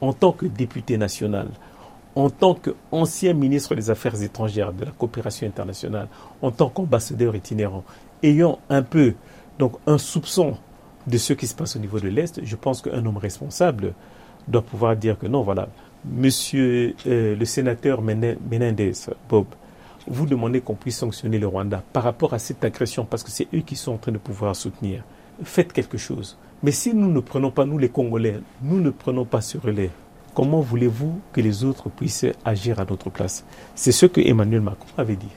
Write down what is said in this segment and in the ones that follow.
en tant que député national, en tant qu'ancien ministre des Affaires étrangères, de la coopération internationale, en tant qu'ambassadeur itinérant, ayant un peu donc un soupçon de ce qui se passe au niveau de l'Est, je pense qu'un homme responsable doit pouvoir dire que non, voilà, monsieur euh, le sénateur Menendez, Bob, vous demandez qu'on puisse sanctionner le Rwanda par rapport à cette agression, parce que c'est eux qui sont en train de pouvoir soutenir. Faites quelque chose. Mais si nous ne prenons pas, nous les Congolais, nous ne prenons pas ce relais, comment voulez-vous que les autres puissent agir à notre place? C'est ce que Emmanuel Macron avait dit.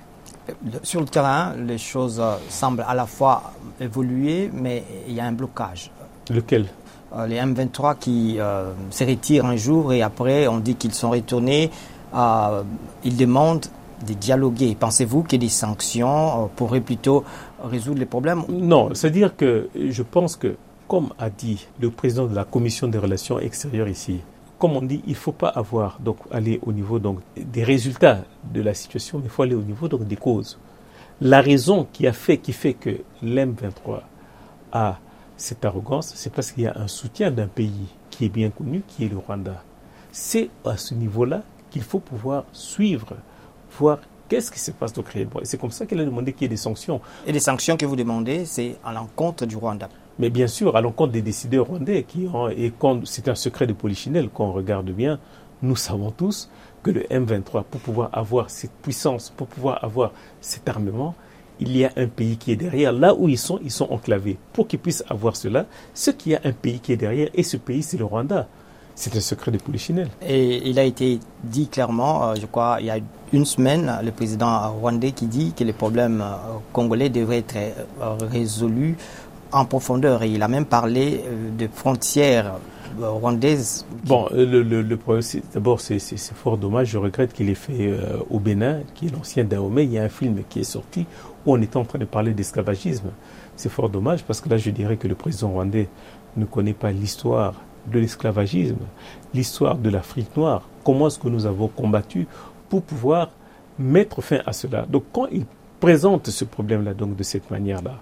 Sur le terrain, les choses semblent à la fois évoluer, mais il y a un blocage. Lequel? Euh, Les M23 qui euh, se retirent un jour et après on dit qu'ils sont retournés. Euh, ils demandent de dialoguer. Pensez-vous ait des sanctions pourraient plutôt résoudre les problèmes Non, c'est-à-dire que je pense que, comme a dit le président de la commission des relations extérieures ici, comme on dit, il ne faut pas avoir donc aller au niveau donc des résultats de la situation, mais il faut aller au niveau donc des causes. La raison qui a fait qui fait que l'M23 a cette arrogance, c'est parce qu'il y a un soutien d'un pays qui est bien connu, qui est le Rwanda. C'est à ce niveau-là qu'il faut pouvoir suivre, voir qu'est-ce qui se passe au. Et c'est comme ça qu'il a demandé qu'il y ait des sanctions. Et les sanctions que vous demandez, c'est à l'encontre du Rwanda mais bien sûr, à l'encontre des décideurs rwandais, qui ont, et c'est un secret de Polichinelle qu'on regarde bien, nous savons tous que le M23, pour pouvoir avoir cette puissance, pour pouvoir avoir cet armement, il y a un pays qui est derrière. Là où ils sont, ils sont enclavés. Pour qu'ils puissent avoir cela, ce qu'il y a un pays qui est derrière, et ce pays, c'est le Rwanda. C'est un secret de Polichinelle. Et il a été dit clairement, euh, je crois, il y a une semaine, le président rwandais qui dit que les problèmes euh, congolais devraient être euh, résolus en profondeur et il a même parlé de frontières rwandaises. Bon, euh, le, le, problème, d'abord, c'est fort dommage. Je regrette qu'il ait fait au Bénin, qui est l'ancien Dahomey. Il y a un film qui est sorti où on était en train de parler d'esclavagisme. C'est fort dommage parce que là, je dirais que le président rwandais ne connaît pas l'histoire de l'esclavagisme, l'histoire de l'Afrique noire. Comment est-ce que nous avons combattu pour pouvoir mettre fin à cela Donc, quand il présente ce problème-là, de cette manière-là,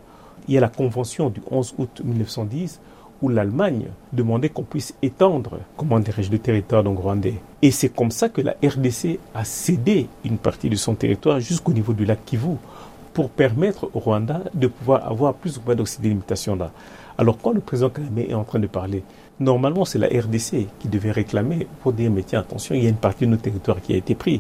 il y a la convention du 11 août 1910 où l'Allemagne demandait qu'on puisse étendre, comment dirais-je, le territoire donc rwandais. Et c'est comme ça que la RDC a cédé une partie de son territoire jusqu'au niveau du lac Kivu pour permettre au Rwanda de pouvoir avoir plus ou moins de ces délimitations-là. Alors quand le président Kagame est en train de parler, normalement c'est la RDC qui devait réclamer pour dire mais tiens attention, il y a une partie de nos territoires qui a été prise.